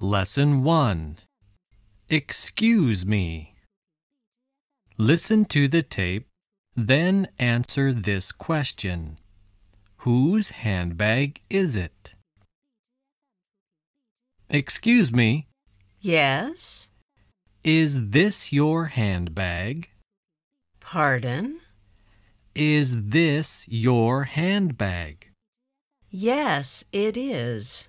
Lesson 1 Excuse me. Listen to the tape, then answer this question Whose handbag is it? Excuse me, Yes? is this your handbag? Pardon? Is this your handbag? Yes, it is.